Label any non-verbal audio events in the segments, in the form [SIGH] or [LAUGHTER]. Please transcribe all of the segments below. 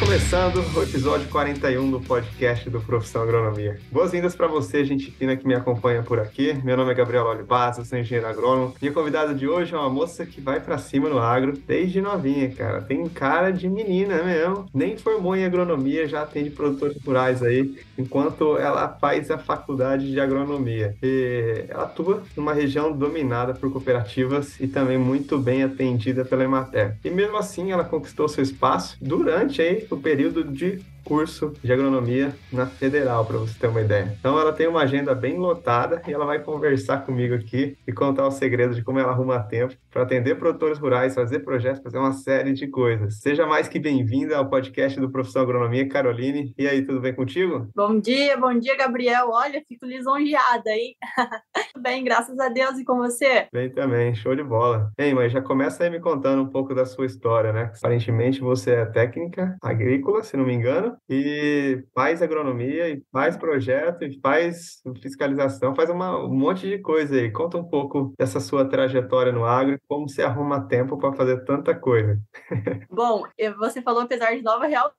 Começando o episódio 41 do podcast do Profissão Agronomia. Boas-vindas para você, gente fina que me acompanha por aqui. Meu nome é Gabriel eu sou engenheiro agrônomo. Minha convidada de hoje é uma moça que vai para cima no agro desde novinha, cara. Tem cara de menina mesmo. Nem formou em agronomia, já atende produtores rurais aí, enquanto ela faz a faculdade de agronomia. E ela atua numa região dominada por cooperativas e também muito bem atendida pela Emater. E mesmo assim, ela conquistou seu espaço durante aí o período de curso de agronomia na Federal, para você ter uma ideia. Então ela tem uma agenda bem lotada e ela vai conversar comigo aqui e contar os segredos de como ela arruma tempo para atender produtores rurais, fazer projetos, fazer uma série de coisas. Seja mais que bem-vinda ao podcast do Profissão Agronomia, Caroline. E aí, tudo bem contigo? Bom dia, bom dia, Gabriel. Olha, fico lisonjeada, hein? [LAUGHS] tudo bem, graças a Deus. E com você? Bem também, show de bola. Ei, mas já começa aí me contando um pouco da sua história, né? Aparentemente você é técnica agrícola, se não me engano, e faz agronomia, e faz projeto, e faz fiscalização, faz uma, um monte de coisa aí. Conta um pouco dessa sua trajetória no agro e como você arruma tempo para fazer tanta coisa. Bom, você falou apesar de nova, realmente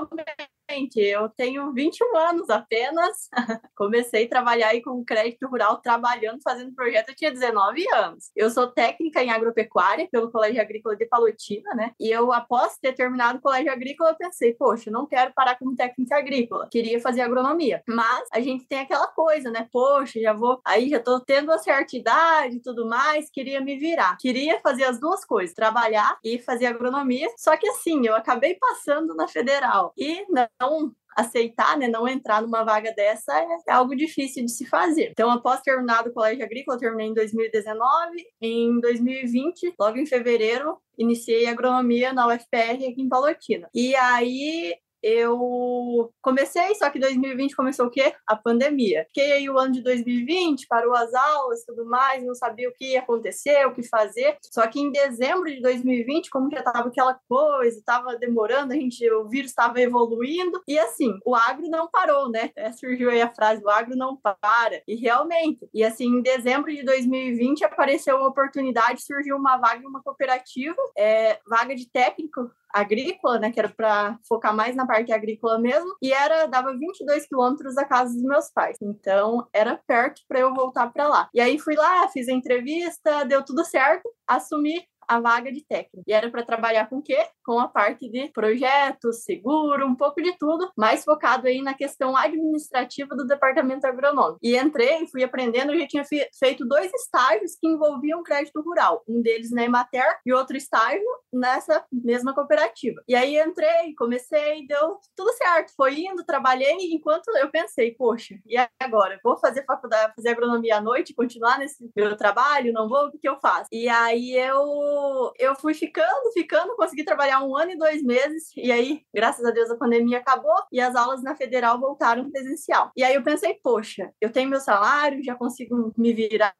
eu tenho 21 anos apenas. [LAUGHS] Comecei a trabalhar aí com crédito rural, trabalhando, fazendo projeto, eu tinha 19 anos. Eu sou técnica em agropecuária pelo Colégio Agrícola de Palotina, né? E eu, após ter terminado o Colégio Agrícola, eu pensei, poxa, não quero parar como técnica agrícola. Queria fazer agronomia. Mas a gente tem aquela coisa, né? Poxa, já vou, aí já tô tendo uma certa idade e tudo mais, queria me virar. Queria fazer as duas coisas, trabalhar e fazer agronomia. Só que assim, eu acabei passando na federal. E não não aceitar, né, não entrar numa vaga dessa é, é algo difícil de se fazer. Então, após terminar o colégio agrícola, eu terminei em 2019, em 2020, logo em fevereiro, iniciei agronomia na UFPR aqui em Palotina. E aí eu comecei, só que 2020 começou o quê? A pandemia. Fiquei aí o ano de 2020, parou as aulas tudo mais, não sabia o que ia acontecer, o que fazer. Só que em dezembro de 2020, como já tava aquela coisa, estava demorando, a gente, o vírus estava evoluindo, e assim, o agro não parou, né? [LAUGHS] É, surgiu aí a frase, o agro não para. E realmente, e assim, em dezembro de 2020 apareceu uma oportunidade, surgiu uma vaga em uma cooperativa, é, vaga de técnico agrícola, né, que era para focar mais na parte agrícola mesmo, e era dava 22 quilômetros da casa dos meus pais. Então, era perto para eu voltar para lá. E aí fui lá, fiz a entrevista, deu tudo certo, assumi a vaga de técnico. E era para trabalhar com o quê? Com a parte de projetos, seguro, um pouco de tudo, mais focado aí na questão administrativa do departamento agronômico. E entrei, fui aprendendo, já tinha feito dois estágios que envolviam crédito rural, um deles na Emater e outro estágio nessa mesma cooperativa. E aí entrei, comecei, deu tudo certo, foi indo, trabalhei, enquanto eu pensei, poxa, e agora? Vou fazer faculdade, fazer agronomia à noite, continuar nesse meu trabalho, não vou, o que, que eu faço? E aí eu eu fui ficando, ficando, consegui trabalhar um ano e dois meses, e aí, graças a Deus, a pandemia acabou e as aulas na federal voltaram presencial. E aí eu pensei, poxa, eu tenho meu salário, já consigo me virar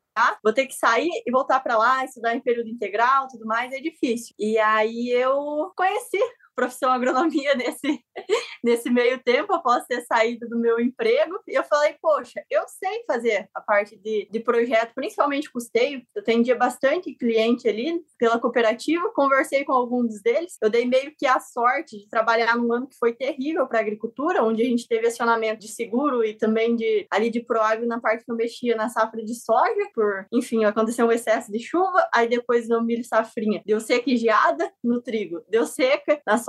vou ter que sair e voltar para lá, estudar em período integral, tudo mais, é difícil. E aí eu conheci profissão agronomia [LAUGHS] nesse, nesse meio tempo, após ter saído do meu emprego. E eu falei, poxa, eu sei fazer a parte de, de projeto, principalmente custeio. Eu atendia bastante cliente ali pela cooperativa, conversei com alguns deles. Eu dei meio que a sorte de trabalhar num ano que foi terrível para a agricultura, onde a gente teve acionamento de seguro e também de ali de proagro na parte que eu mexia na safra de soja, por, enfim, aconteceu um excesso de chuva, aí depois no milho safrinha deu seca e geada no trigo, deu seca na soja,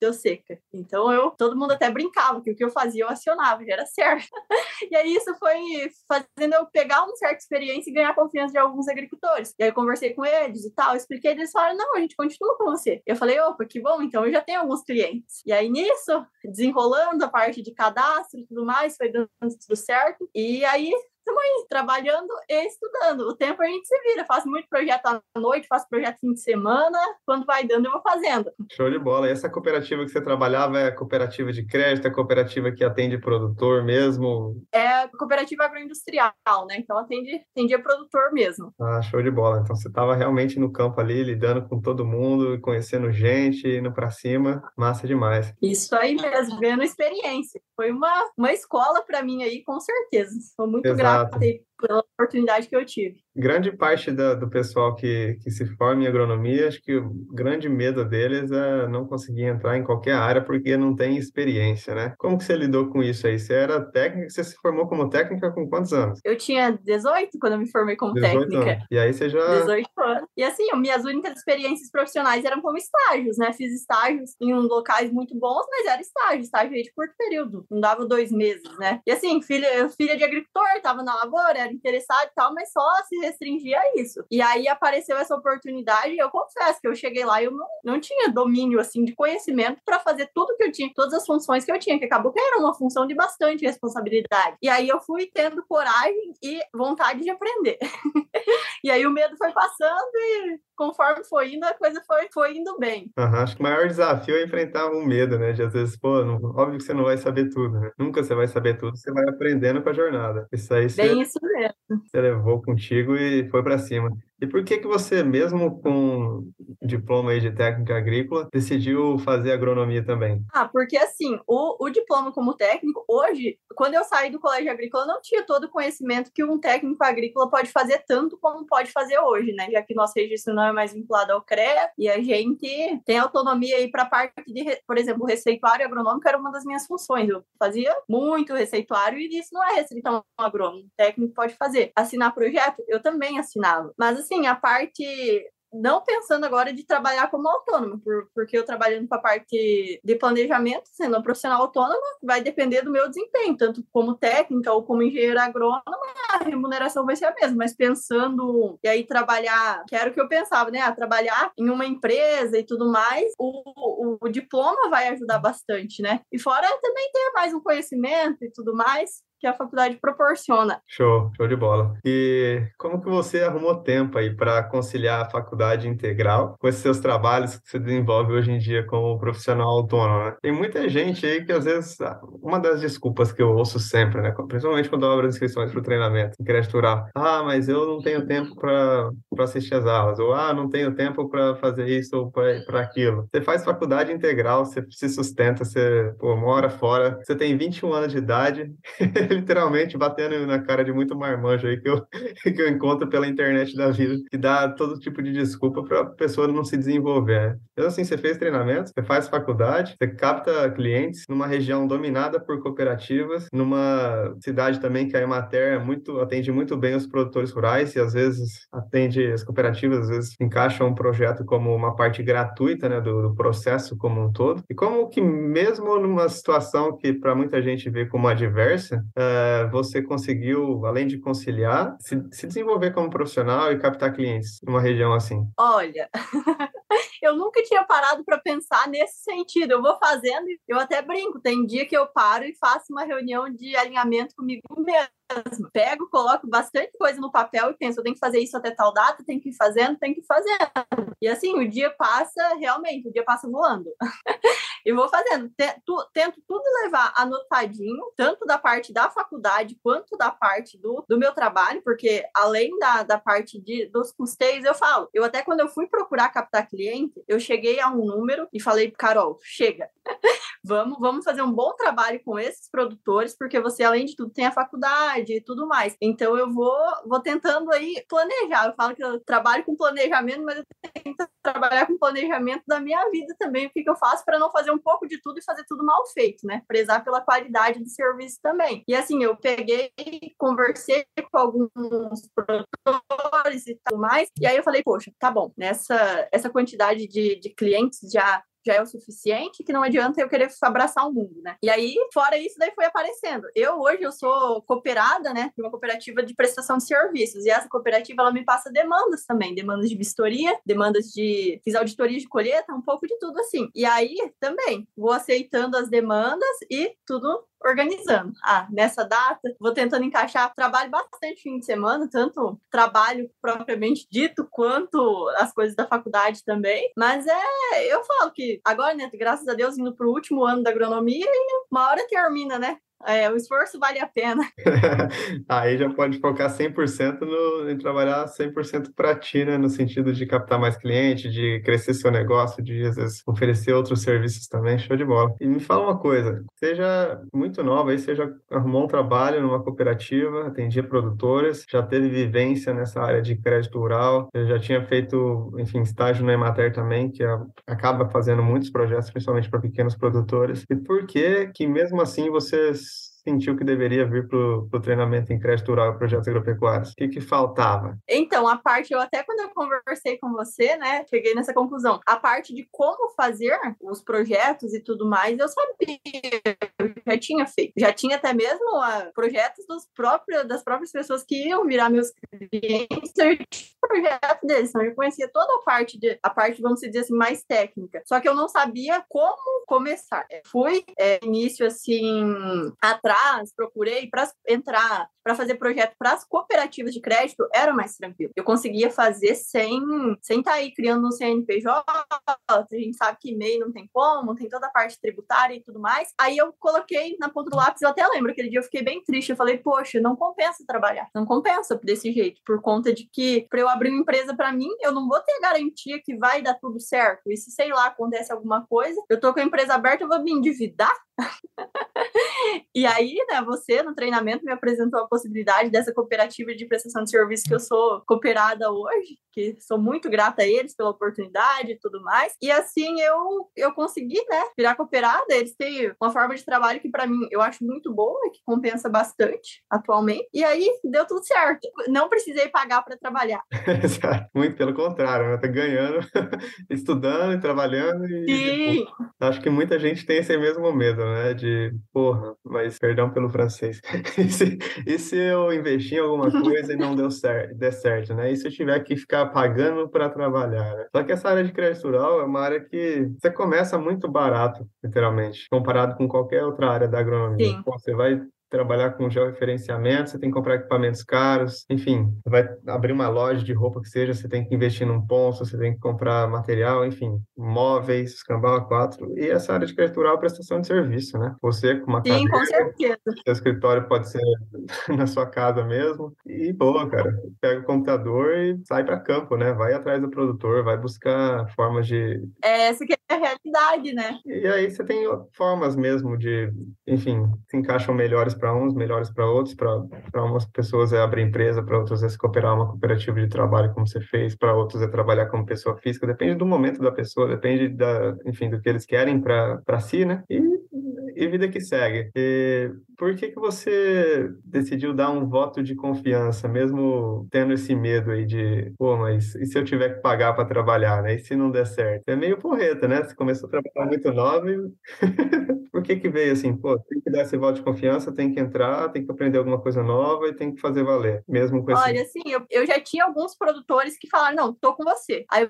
deu seca. Então eu, todo mundo até brincava que o que eu fazia eu acionava, já era certo. [LAUGHS] e aí isso foi fazendo eu pegar uma certa experiência e ganhar confiança de alguns agricultores. E aí eu conversei com eles e tal, expliquei, eles falaram: "Não, a gente continua com você". Eu falei: "Opa, que bom, então eu já tenho alguns clientes". E aí nisso, desenrolando a parte de cadastro e tudo mais, foi dando tudo certo. E aí estamos aí, trabalhando e estudando. O tempo a gente se vira. Faço muito projeto à noite, faço projeto fim de semana. Quando vai dando, eu vou fazendo. Show de bola. E essa cooperativa que você trabalhava é a cooperativa de crédito, é a cooperativa que atende produtor mesmo? É a cooperativa agroindustrial, né? Então atende, atendia produtor mesmo. Ah, show de bola. Então você estava realmente no campo ali, lidando com todo mundo, conhecendo gente, indo para cima. Massa demais. Isso aí mesmo, ganhando experiência. Foi uma, uma escola para mim aí, com certeza. Sou muito Exato. grata ter pela oportunidade que eu tive. Grande parte da, do pessoal que, que se forma em agronomia, acho que o grande medo deles é não conseguir entrar em qualquer área porque não tem experiência, né? Como que você lidou com isso aí? Você era técnica, você se formou como técnica com quantos anos? Eu tinha 18 quando eu me formei como técnica. Anos. E aí você já... 18 anos. E assim, minhas únicas experiências profissionais eram como estágios, né? Fiz estágios em locais muito bons, mas era estágio, estágio de curto período. Não dava dois meses, né? E assim, filha, filha de agricultor, estava na lavoura, era interessado e tal, mas só se restringia a isso. E aí apareceu essa oportunidade e eu confesso que eu cheguei lá e eu não, não tinha domínio, assim, de conhecimento para fazer tudo que eu tinha, todas as funções que eu tinha, que acabou que era uma função de bastante responsabilidade. E aí eu fui tendo coragem e vontade de aprender. [LAUGHS] e aí o medo foi passando e conforme foi indo, a coisa foi, foi indo bem. Uhum, acho que o maior desafio é enfrentar o medo, né? De às vezes, pô, não, óbvio que você não vai saber tudo, né? Nunca você vai saber tudo, você vai aprendendo com a jornada. Isso aí você, bem isso mesmo. Você levou contigo e foi para cima. E por que que você, mesmo com diploma de técnica agrícola, decidiu fazer agronomia também? Ah, porque assim, o, o diploma como técnico, hoje, quando eu saí do colégio agrícola, eu não tinha todo o conhecimento que um técnico agrícola pode fazer tanto como pode fazer hoje, né? Já que nosso registro não é mais vinculado ao CREA e a gente tem autonomia aí para a parte de, por exemplo, o receituário agronômico era uma das minhas funções. Eu fazia muito receituário e isso não é restrito ao agrônomo. O técnico pode fazer. Assinar projeto, eu também assinava. Mas assim, a parte não pensando agora de trabalhar como autônomo, por, porque eu trabalhando com a parte de planejamento, sendo uma profissional autônoma, vai depender do meu desempenho, tanto como técnica ou como engenheiro agrônoma, a remuneração vai ser a mesma, mas pensando, e aí trabalhar, que era o que eu pensava, né, a trabalhar em uma empresa e tudo mais, o, o, o diploma vai ajudar bastante, né, e fora também ter mais um conhecimento e tudo mais, que a faculdade proporciona. Show, show de bola. E como que você arrumou tempo aí para conciliar a faculdade integral com esses seus trabalhos que você desenvolve hoje em dia como profissional autônomo, né? Tem muita gente aí que às vezes uma das desculpas que eu ouço sempre, né, principalmente quando eu abro inscrições para o treinamento em crédito rural, ah, mas eu não tenho tempo para assistir as aulas, ou ah, não tenho tempo para fazer isso ou para aquilo. Você faz faculdade integral, você se sustenta, você pô, mora fora, você tem 21 anos de idade [LAUGHS] literalmente batendo na cara de muito marmanjo aí que eu, [LAUGHS] que eu encontro pela internet da vida, que dá todo tipo de desculpa para a pessoa não se desenvolver. Então, assim, você fez treinamento, você faz faculdade, você capta clientes numa região dominada por cooperativas, numa cidade também que a Emater é muito, atende muito bem os produtores rurais e às vezes atende as cooperativas, às vezes encaixam um projeto como uma parte gratuita né, do, do processo como um todo. E como que mesmo numa situação que para muita gente vê como adversa, uh, você conseguiu, além de conciliar, se, se desenvolver como profissional e captar clientes numa região assim? Olha, [LAUGHS] eu nunca tinha parado para pensar nesse sentido. Eu vou fazendo, eu até brinco. Tem dia que eu paro e faço uma reunião de alinhamento comigo mesmo mesmo. Pego, coloco bastante coisa no papel e penso, eu tenho que fazer isso até tal data, tenho que ir fazendo, tenho que ir fazendo. E assim, o dia passa, realmente, o dia passa voando. [LAUGHS] e vou fazendo. Tento tudo levar anotadinho, tanto da parte da faculdade quanto da parte do, do meu trabalho, porque além da, da parte de, dos custeios, eu falo. Eu até quando eu fui procurar captar cliente, eu cheguei a um número e falei, Carol, chega. Vamos, vamos fazer um bom trabalho com esses produtores, porque você, além de tudo, tem a faculdade e tudo mais. Então eu vou, vou tentando aí planejar. Eu falo que eu trabalho com planejamento, mas eu tento trabalhar com planejamento da minha vida também. O que, que eu faço para não fazer um pouco de tudo e fazer tudo mal feito, né? Prezar pela qualidade do serviço também. E assim, eu peguei, conversei com alguns produtores e tudo mais, e aí eu falei, poxa, tá bom, nessa essa quantidade de, de clientes já já é o suficiente, que não adianta eu querer abraçar o mundo, né? E aí, fora isso, daí foi aparecendo. Eu hoje eu sou cooperada, né, de uma cooperativa de prestação de serviços, e essa cooperativa ela me passa demandas também, demandas de vistoria, demandas de fiz auditoria de colheita, um pouco de tudo assim. E aí também vou aceitando as demandas e tudo organizando. Ah, nessa data, vou tentando encaixar. Trabalho bastante fim de semana, tanto trabalho propriamente dito, quanto as coisas da faculdade também. Mas é, eu falo que agora, né, graças a Deus, indo para o último ano da agronomia uma hora termina, né? É, o esforço vale a pena. [LAUGHS] Aí já pode focar 100% no, em trabalhar 100% para ti, né? No sentido de captar mais cliente, de crescer seu negócio, de às vezes oferecer outros serviços também. Show de bola. E me fala uma coisa, seja muito nova aí, você já arrumou um trabalho numa cooperativa, atendia produtores, já teve vivência nessa área de crédito rural, já tinha feito, enfim, estágio na Emater também, que acaba fazendo muitos projetos, principalmente para pequenos produtores. E por que que mesmo assim vocês sentiu que deveria vir para o treinamento em crédito rural e projetos agropecuários? O que, que faltava? Então, a parte, eu até quando eu conversei com você, né, cheguei nessa conclusão. A parte de como fazer os projetos e tudo mais, eu sabia, eu já tinha feito. Já tinha até mesmo uh, projetos dos próprios, das próprias pessoas que iam virar meus clientes, eu tinha projeto deles, então eu conhecia toda a parte, de, a parte, vamos dizer assim, mais técnica. Só que eu não sabia como começar. Fui, é, início, assim, atrás atrás, procurei para entrar, para fazer projeto para as cooperativas de crédito, era mais tranquilo. Eu conseguia fazer sem sem estar tá aí criando um CNPJ, a gente sabe que MEI não tem como, tem toda a parte tributária e tudo mais. Aí eu coloquei na ponta do lápis, eu até lembro, aquele dia eu fiquei bem triste, eu falei, poxa, não compensa trabalhar, não compensa desse jeito, por conta de que para eu abrir uma empresa para mim, eu não vou ter garantia que vai dar tudo certo. E se, sei lá, acontece alguma coisa, eu tô com a empresa aberta, eu vou me endividar? [LAUGHS] e aí, né, você no treinamento me apresentou a possibilidade dessa cooperativa de prestação de serviço que eu sou cooperada hoje, que sou muito grata a eles pela oportunidade e tudo mais. E assim eu eu consegui, né, virar cooperada. Eles têm uma forma de trabalho que para mim eu acho muito boa que compensa bastante atualmente. E aí deu tudo certo. Não precisei pagar para trabalhar. [LAUGHS] muito pelo contrário, né? Tá ganhando, [LAUGHS] estudando e trabalhando e Sim. acho que muita gente tem esse mesmo medo, né? De, porra, mas perdão pelo francês. [LAUGHS] e, se, e se eu investir em alguma coisa e não deu certo, der certo, né? E se eu tiver que ficar pagando para trabalhar, né? Só que essa área de crédito rural é uma área que você começa muito barato, literalmente, comparado com qualquer outra área da agronomia. Sim. Pô, você vai trabalhar com georreferenciamento, você tem que comprar equipamentos caros, enfim, vai abrir uma loja de roupa que seja, você tem que investir num ponto, você tem que comprar material, enfim, móveis, escambau a quatro, e essa área de crédito rural é prestação de serviço, né? Você com uma Sim, cadeira, com certeza. seu escritório pode ser [LAUGHS] na sua casa mesmo, e boa, cara, pega o computador e sai para campo, né? Vai atrás do produtor, vai buscar formas de... É, essa que é a realidade, né? E aí você tem formas mesmo de, enfim, se encaixam melhores para uns, melhores para outros. Para umas pessoas é abrir empresa, para outras é se cooperar uma cooperativa de trabalho, como você fez, para outros é trabalhar como pessoa física. Depende do momento da pessoa, depende da, enfim, do que eles querem para si, né? E, e vida que segue. E por que que você decidiu dar um voto de confiança, mesmo tendo esse medo aí de, pô, mas e se eu tiver que pagar para trabalhar, né? E se não der certo? É meio porreta, né? Você começou a trabalhar muito nova e [LAUGHS] por que que veio assim, pô, que dar esse voto de confiança, tem que entrar, tem que aprender alguma coisa nova e tem que fazer valer, mesmo com esse... Olha, assim, eu, eu já tinha alguns produtores que falaram, não, tô com você. Aí eu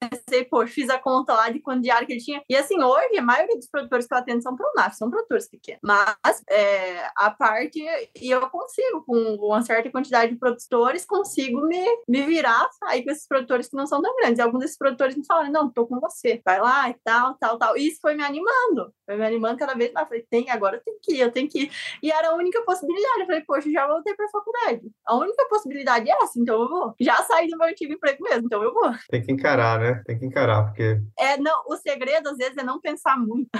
pensei, pô, fiz a conta lá de quanto diário que ele tinha. E assim, hoje, a maioria dos produtores que eu atendo são ProNaf, são produtores pequenos. Mas é, a parte, e eu consigo, com uma certa quantidade de produtores, consigo me, me virar aí com esses produtores que não são tão grandes. E alguns desses produtores me falaram, não, tô com você, vai lá e tal, tal, tal. E isso foi me animando, foi me animando cada vez mais. Falei, tem, agora eu tenho que ir, eu tenho que ir. E era a única possibilidade. Eu falei, poxa, já voltei para a faculdade. A única possibilidade é essa, então eu vou. Já saí do meu antigo emprego mesmo, então eu vou. Tem que encarar, né? Tem que encarar, porque. É, não, o segredo às vezes é não pensar muito.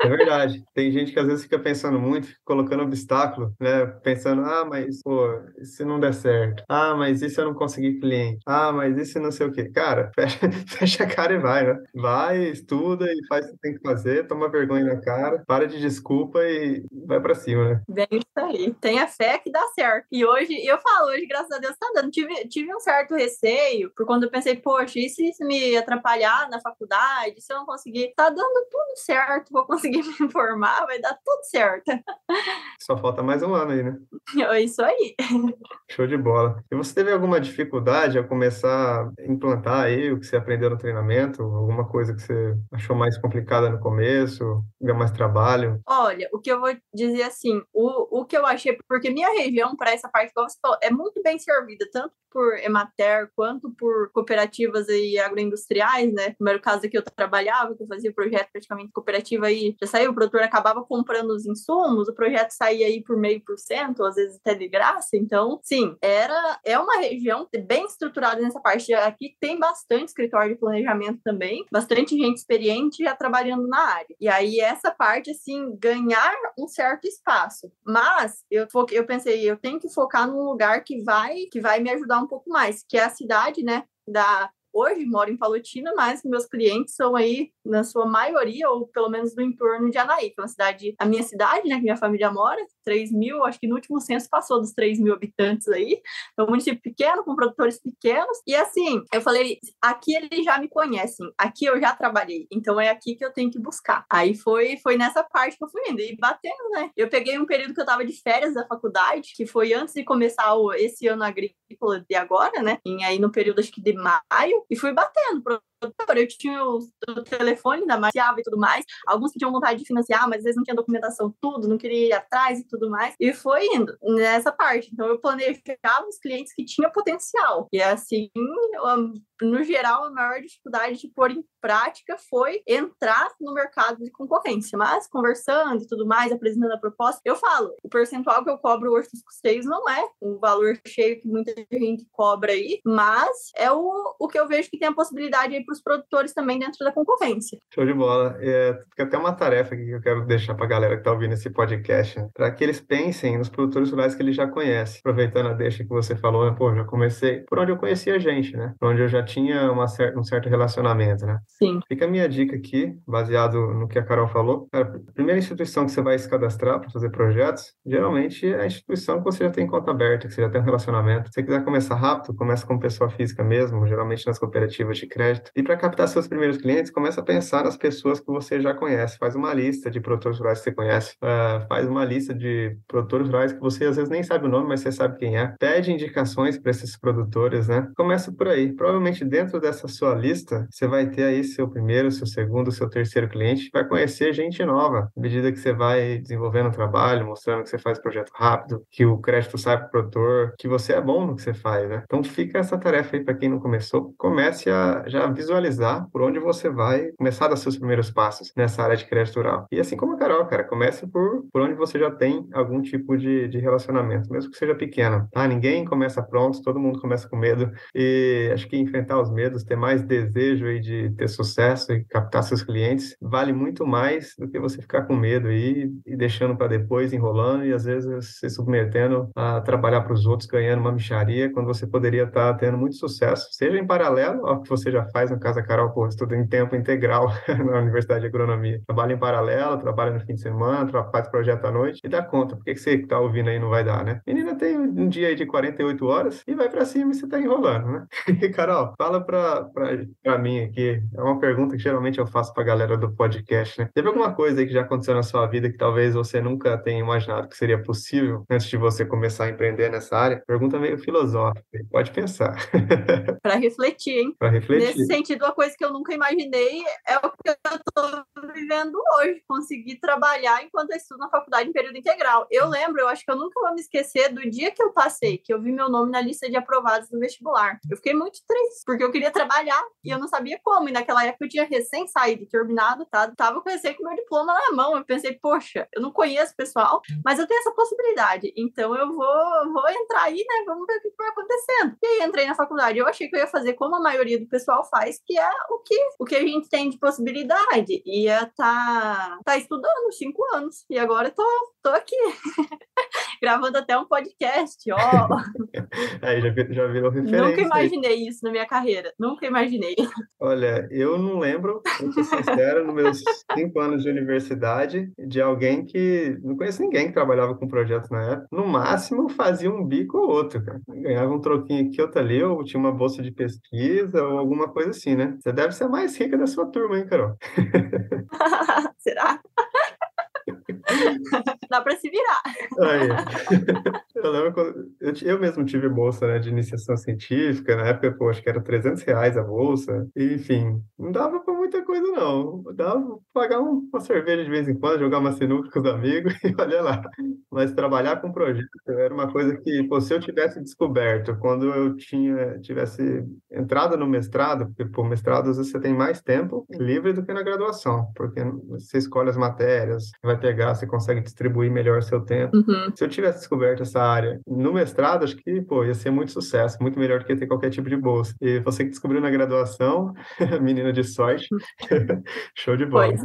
É verdade. Tem gente que às vezes fica pensando muito, colocando obstáculo, né? Pensando, ah, mas, pô, se não der certo? Ah, mas se eu não conseguir cliente? Ah, mas e se não sei o quê? Cara, [LAUGHS] fecha, fecha a cara e vai, né? Vai, estuda e faz o que tem que fazer, toma vergonha na cara, para de desculpa e vai para cima, né? Bem isso aí. Tenha fé que dá certo. E hoje, eu falo, hoje, graças a Deus, tá dando. Tive, tive um certo receio, por quando eu pensei, poxa, e se isso me atrapalhar na faculdade? Se eu não conseguir? Tá dando tudo certo, vou conseguir [LAUGHS] me informar, vai dar tudo certo. [LAUGHS] Só falta mais um ano aí, né? É isso aí. [LAUGHS] Show de bola. E você teve alguma dificuldade a começar a implantar aí o que você aprendeu no treinamento? Alguma coisa que você achou mais complicada no começo? Deu mais trabalho? Olha, o que eu vou dizer assim, o, que eu achei, porque minha região, para essa parte que você falou, é muito bem servida, tanto por Emater quanto por cooperativas aí agroindustriais, né? No meu caso aqui eu trabalhava, que eu fazia projeto praticamente cooperativa aí, já saiu, o produtor acabava comprando os insumos, o projeto saía aí por meio por cento, às vezes até de graça. Então, sim, era é uma região bem estruturada nessa parte. Aqui tem bastante escritório de planejamento também, bastante gente experiente já trabalhando na área. E aí essa parte assim ganhar um certo espaço. Mas eu eu pensei, eu tenho que focar num lugar que vai que vai me ajudar um pouco mais, que é a cidade, né, da hoje moro em Palotina, mas meus clientes são aí, na sua maioria, ou pelo menos no entorno de Anaí, que é uma cidade, a minha cidade, né, que minha família mora, 3 mil, acho que no último censo passou dos 3 mil habitantes aí, é um município pequeno, com produtores pequenos, e assim, eu falei, aqui eles já me conhecem, aqui eu já trabalhei, então é aqui que eu tenho que buscar. Aí foi, foi nessa parte que eu fui indo, e batendo, né, eu peguei um período que eu tava de férias da faculdade, que foi antes de começar o, esse ano agrícola de agora, né, e aí no período acho que de maio, e fui batendo eu tinha o, o telefone da Marciava e tudo mais. Alguns tinham vontade de financiar, mas às vezes não tinha documentação, tudo, não queria ir atrás e tudo mais. E foi indo nessa parte. Então eu planejava os clientes que tinham potencial. E assim, no geral, a maior dificuldade de pôr em prática foi entrar no mercado de concorrência. Mas conversando e tudo mais, apresentando a proposta, eu falo, o percentual que eu cobro hoje dos custeios não é o valor cheio que muita gente cobra aí, mas é o, o que eu vejo que tem a possibilidade aí para os produtores também dentro da concorrência. Show de bola. É, fica até uma tarefa aqui que eu quero deixar para a galera que está ouvindo esse podcast, né? para que eles pensem nos produtores rurais que eles já conhecem. Aproveitando a deixa que você falou, né? pô, já comecei por onde eu conhecia a gente, né? Por onde eu já tinha uma cer um certo relacionamento, né? Sim. Fica a minha dica aqui, baseado no que a Carol falou. Cara, a primeira instituição que você vai se cadastrar para fazer projetos, geralmente é a instituição que você já tem conta aberta, que você já tem um relacionamento. Se você quiser começar rápido, começa com pessoa física mesmo, geralmente nas cooperativas de crédito. E para captar seus primeiros clientes, começa a pensar nas pessoas que você já conhece. Faz uma lista de produtores rurais que você conhece. Uh, faz uma lista de produtores rurais que você às vezes nem sabe o nome, mas você sabe quem é. Pede indicações para esses produtores, né? Começa por aí. Provavelmente dentro dessa sua lista, você vai ter aí seu primeiro, seu segundo, seu terceiro cliente. Vai conhecer gente nova. À medida que você vai desenvolvendo o trabalho, mostrando que você faz projeto rápido, que o crédito sai para o produtor, que você é bom no que você faz, né? Então fica essa tarefa aí para quem não começou. Comece a já visualizar visualizar por onde você vai começar a dar seus primeiros passos nessa área de crédito rural. E assim como a Carol, cara, comece por, por onde você já tem algum tipo de, de relacionamento, mesmo que seja pequeno, tá? Ninguém começa pronto, todo mundo começa com medo e acho que enfrentar os medos, ter mais desejo aí de ter sucesso e captar seus clientes, vale muito mais do que você ficar com medo aí e deixando para depois, enrolando e às vezes se submetendo a trabalhar para os outros, ganhando uma micharia, quando você poderia estar tá tendo muito sucesso, seja em paralelo ao que você já faz caso a Carol, pô, estuda em tempo integral [LAUGHS] na Universidade de Agronomia. Trabalha em paralelo, trabalha no fim de semana, faz projeto à noite e dá conta. Por que, que você que tá ouvindo aí não vai dar, né? Menina tem um dia aí de 48 horas e vai para cima e você tá enrolando, né? E, [LAUGHS] Carol, fala pra, mim aqui, é uma pergunta que geralmente eu faço pra galera do podcast, né? Teve alguma coisa aí que já aconteceu na sua vida que talvez você nunca tenha imaginado que seria possível antes de você começar a empreender nessa área? Pergunta meio filosófica, pode pensar. [LAUGHS] para refletir, hein? Para refletir. Nesse sentido, uma coisa que eu nunca imaginei, é o que eu estou vivendo hoje, conseguir trabalhar enquanto eu estudo na faculdade em período integral. Eu lembro, eu acho que eu nunca vou me esquecer do dia que eu passei, que eu vi meu nome na lista de aprovados do vestibular. Eu fiquei muito triste, porque eu queria trabalhar e eu não sabia como. E naquela época eu tinha recém saído, terminado, tá? Tava com com meu diploma na mão. Eu pensei, poxa, eu não conheço pessoal, mas eu tenho essa possibilidade. Então eu vou, vou entrar aí, né? Vamos ver o que vai acontecendo. E aí entrei na faculdade. Eu achei que eu ia fazer como a maioria do pessoal faz, que é o que, o que a gente tem de possibilidade. Ia tá, tá estudando cinco anos. E agora tô, tô aqui. [LAUGHS] Gravando até um podcast, ó. Aí [LAUGHS] já, já virou referência. Nunca imaginei isso na minha carreira. Nunca imaginei. Olha, eu não lembro, vou ser sincero, nos meus cinco anos de universidade, de alguém que. Não conheço ninguém que trabalhava com projetos na época. No máximo, fazia um bico ou outro, cara. Ganhava um troquinho aqui, outro ali, ou tinha uma bolsa de pesquisa, ou alguma coisa assim, né? Você deve ser a mais rica da sua turma, hein, Carol? [LAUGHS] Será? [LAUGHS] Dá para se virar. Aí. [LAUGHS] Eu lembro quando eu, eu mesmo tive bolsa né, de iniciação científica, na época, pô, acho que era 300 reais a bolsa, e, enfim, não dava para muita coisa, não. Dava pra pagar uma cerveja de vez em quando, jogar uma sinuca com os amigos [LAUGHS] e olha lá. Mas trabalhar com projeto era uma coisa que, pô, se eu tivesse descoberto quando eu tinha, tivesse entrado no mestrado, porque, pô, mestrado você tem mais tempo livre do que na graduação, porque você escolhe as matérias, vai pegar, você consegue distribuir melhor seu tempo. Uhum. Se eu tivesse descoberto essa área no mestrado, acho que, pô, ia ser muito sucesso, muito melhor do que ter qualquer tipo de bolsa. E você que descobriu na graduação, [LAUGHS] menina de sorte, [LAUGHS] show de bola. É.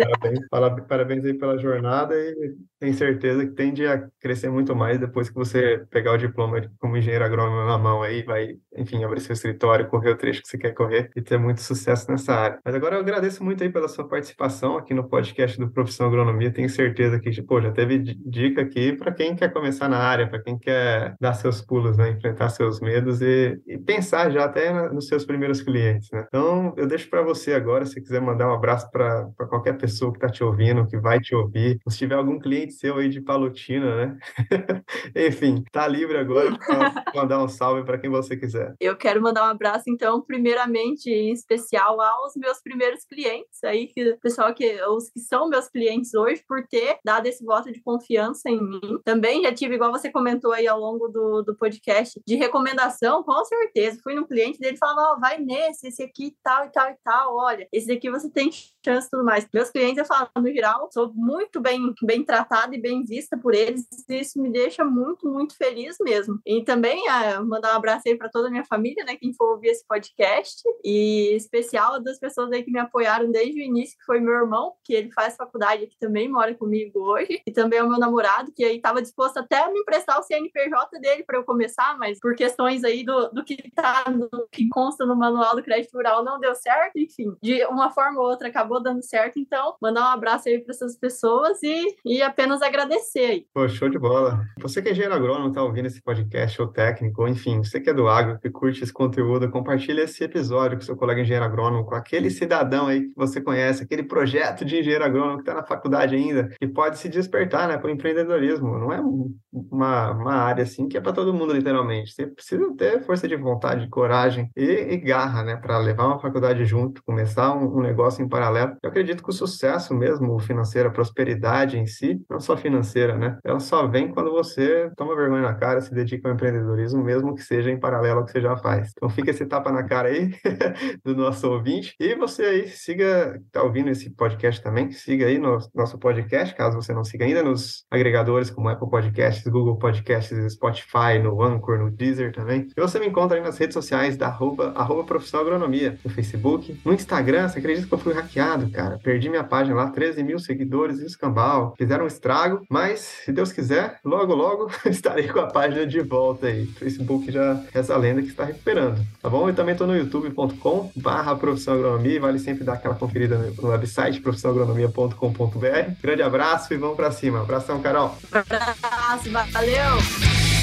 Parabéns, parabéns aí pela jornada e tenho certeza que tende a crescer muito mais depois que você pegar o diploma como engenheiro agrônomo na mão aí, vai, enfim, abrir seu escritório, correr o trecho que você quer correr e ter muito sucesso nessa área. Mas agora eu agradeço muito aí pela sua participação aqui no podcast do Profissão Agronomia. Tenho certeza que, pô, já teve dica aqui para quem quer começar na área, para quem quer dar seus pulos, né, enfrentar seus medos e, e pensar já até nos seus primeiros clientes, né? Então, eu deixo para você agora, se quiser mandar um abraço para qualquer pessoa que está te ouvindo, que vai te ouvir, ou se tiver algum cliente seu aí de Palotina, né? [LAUGHS] Enfim, tá livre agora para [LAUGHS] mandar um salve para quem você quiser. Eu quero mandar um abraço, então, primeiramente, em especial aos meus primeiros clientes aí, que pessoal que os que são meus clientes hoje, por ter dado esse voto de confiança em mim. Também já tive, igual você comentou aí ao longo do, do podcast, de recomendação, com certeza. Fui no cliente dele e falava, oh, vai nesse, esse aqui, tal e tal e tal. Olha, esse daqui você tem chance e tudo mais. Meus clientes, eu falo, no geral, sou muito bem, bem tratada e bem vista por eles. E isso me deixa muito, muito feliz mesmo. E também é, mandar um abraço aí para toda a minha família, né? Quem for ouvir esse podcast. E especial das pessoas aí que me apoiaram desde o início, que foi meu irmão, que ele faz faculdade aqui também, mora comigo hoje. E também é o meu namorado, que aí estava disposto até a me emprestar o CNPJ dele para eu começar, mas por questões aí do, do que tá, do que consta no manual do crédito rural não deu certo. Enfim, de uma forma ou outra acabou dando certo. Então, mandar um abraço aí para essas pessoas e, e apenas agradecer aí. Pô, show de bola. Você que é engenheiro agrônomo, tá ouvindo esse podcast ou técnico, ou enfim, você que é do agro, que curte esse conteúdo, compartilha esse episódio com seu colega engenheiro agrônomo, com aquele cidadão aí que você conhece, aquele projeto de engenheiro agrônomo que está na faculdade ainda e pode se despertar, né, para o empreendedorismo. Não é uma, uma área assim que é para todo mundo, literalmente. Você precisa ter força de vontade, coragem e, e garra, né, para levar uma faculdade junto, começar um, um negócio em paralelo. Eu acredito que o sucesso mesmo, financeiro, a prosperidade em si, não só financeira, né, ela só vem quando você toma vergonha na cara, se dedica ao empreendedorismo, mesmo que seja em paralelo ao que você já faz. Então fica esse tapa na cara aí [LAUGHS] do nosso ouvinte. E você aí siga, tá ouvindo esse podcast também, siga aí no nosso podcast, caso você não siga ainda nos agregadores como Apple Podcasts, Google Podcasts, Spotify, no Anchor, no Deezer também. E você me encontra aí nas redes sociais da arroba, arroba Profissão Agronomia, no Facebook, no Instagram, você acredita que eu fui hackeado, cara? Perdi minha página lá, 13 mil seguidores, escambau, fizeram um estrago, mas se Deus quiser, logo, logo [LAUGHS] estarei com a página de volta aí. Facebook já essa lenda que está recuperando, tá bom? Eu também estou no youtube.com barra Profissão Agronomia, vale sempre dar aquela conferida no website profissãoagronomia.com.br. Grande abraço e vamos para cima. Abração, Carol. Abraço, valeu!